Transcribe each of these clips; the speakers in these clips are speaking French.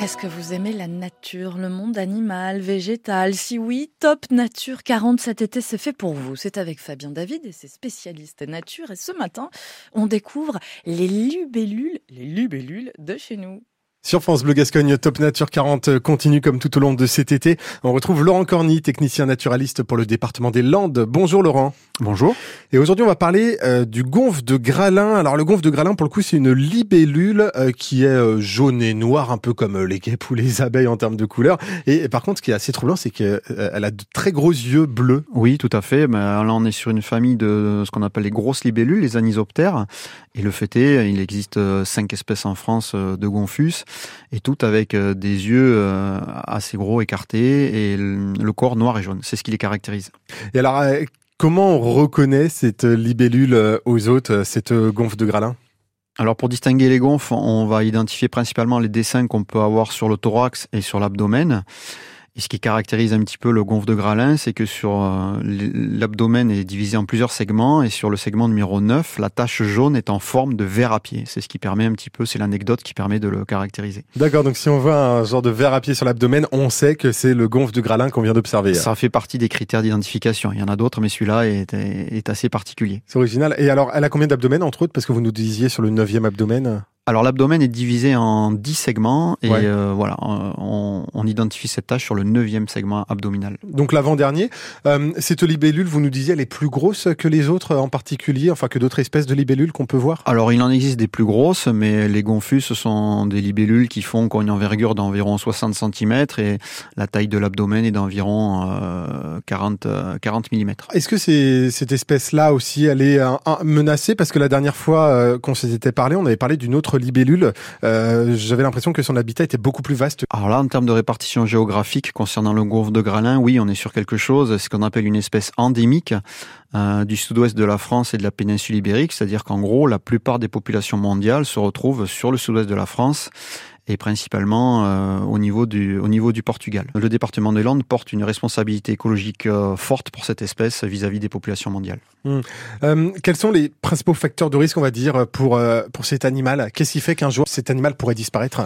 Est-ce que vous aimez la nature, le monde animal, végétal? Si oui, Top Nature 40 cet été, c'est fait pour vous. C'est avec Fabien David et ses spécialistes nature. Et ce matin, on découvre les libellules, les libellules de chez nous. Sur France Bleu Gascogne, Top Nature 40 continue comme tout au long de cet été. On retrouve Laurent Corny, technicien naturaliste pour le département des Landes. Bonjour Laurent. Bonjour. Et aujourd'hui, on va parler euh, du gonf de Gralin. Alors le gonf de Gralin, pour le coup, c'est une libellule euh, qui est euh, jaune et noire, un peu comme les guêpes ou les abeilles en termes de couleur. Et, par contre, ce qui est assez troublant, c'est qu'elle a de très gros yeux bleus. Oui, tout à fait. Ben, là, on est sur une famille de ce qu'on appelle les grosses libellules, les anisoptères. Et le fait est, il existe cinq espèces en France de gonfus et toutes avec euh, des yeux euh, assez gros, écartés, et le corps noir et jaune. C'est ce qui les caractérise. Et alors, euh, comment on reconnaît cette libellule aux autres, cette gonfle de Gralin alors pour distinguer les gonfles, on va identifier principalement les dessins qu'on peut avoir sur le thorax et sur l'abdomen. Et ce qui caractérise un petit peu le gonfle de Gralin, c'est que sur euh, l'abdomen est divisé en plusieurs segments et sur le segment numéro 9, la tache jaune est en forme de verre à pied. C'est ce qui permet un petit peu, c'est l'anecdote qui permet de le caractériser. D'accord, donc si on voit un genre de verre à pied sur l'abdomen, on sait que c'est le gonfle de Gralin qu'on vient d'observer. Ça fait partie des critères d'identification. Il y en a d'autres, mais celui-là est, est, assez particulier. C'est original. Et alors, elle a combien d'abdomen entre autres? Parce que vous nous disiez sur le neuvième abdomen alors l'abdomen est divisé en 10 segments et euh, voilà, on, identifie cette tâche sur le neuvième segment abdominal. Donc l'avant-dernier, euh, cette libellule, vous nous disiez, elle est plus grosse que les autres en particulier, enfin que d'autres espèces de libellules qu'on peut voir? Alors il en existe des plus grosses, mais les gonfus, ce sont des libellules qui font une envergure d'environ 60 cm et la taille de l'abdomen est d'environ 40, 40 mm. Est-ce que cette espèce-là aussi, elle est menacée? Parce que la dernière fois euh, qu'on s'était parlé, on avait parlé d'une autre libellule, euh, j'avais l'impression que son habitat était beaucoup plus vaste. Alors là, en termes de répartition géographique concernant le gonfle de Gralin, oui, on est sur quelque chose, ce qu'on appelle une espèce endémique euh, du sud-ouest de la France et de la péninsule ibérique, c'est-à-dire qu'en gros, la plupart des populations mondiales se retrouvent sur le sud-ouest de la France et principalement euh, au, niveau du, au niveau du Portugal. Le département des Landes porte une responsabilité écologique euh, forte pour cette espèce vis-à-vis des populations mondiales. Hum. Euh, quels sont les principaux facteurs de risque, on va dire, pour, pour cet animal? Qu'est-ce qui fait qu'un jour cet animal pourrait disparaître?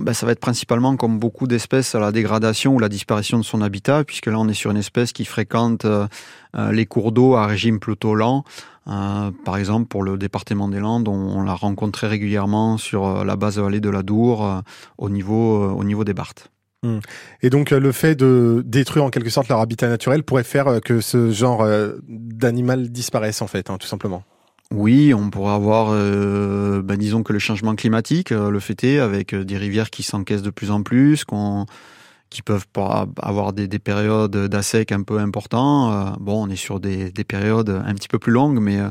Ben, ça va être principalement, comme beaucoup d'espèces, la dégradation ou la disparition de son habitat, puisque là, on est sur une espèce qui fréquente les cours d'eau à régime plutôt lent, euh, par exemple, pour le département des Landes, on, l'a rencontré régulièrement sur euh, la base vallée de la Dour, euh, au, niveau, au niveau des Barthes. Hmm. Et donc le fait de détruire en quelque sorte leur habitat naturel pourrait faire que ce genre d'animal disparaisse en fait, hein, tout simplement. Oui, on pourrait avoir, ben, disons que le changement climatique, le fait est, avec des rivières qui s'encaissent de plus en plus, qu'on qui peuvent pas avoir des, des périodes d'assec un peu importants. Euh, bon, on est sur des, des, périodes un petit peu plus longues, mais euh,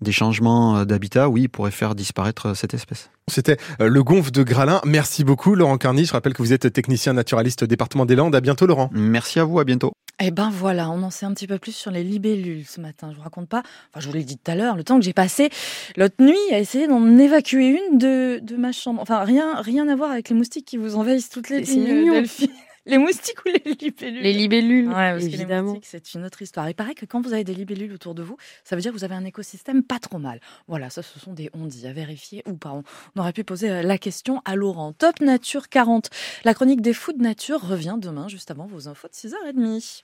des changements d'habitat, oui, pourraient faire disparaître cette espèce. C'était euh, le gonf de Gralin. Merci beaucoup, Laurent Carny. Je rappelle que vous êtes technicien naturaliste au département des Landes. À bientôt, Laurent. Merci à vous. À bientôt. Eh ben voilà, on en sait un petit peu plus sur les libellules ce matin. Je vous raconte pas, enfin je vous l'ai dit tout à l'heure, le temps que j'ai passé l'autre nuit à essayer d'en évacuer une de, de ma chambre. Enfin rien, rien à voir avec les moustiques qui vous envahissent toutes les lignes, les moustiques ou les libellules? Les libellules, évidemment. c'est une autre histoire. Il paraît que quand vous avez des libellules autour de vous, ça veut dire que vous avez un écosystème pas trop mal. Voilà, ça, ce sont des ondits à vérifier ou pas. On aurait pu poser euh, la question à Laurent. Top Nature 40. La chronique des fous de nature revient demain, juste avant vos infos de 6h30.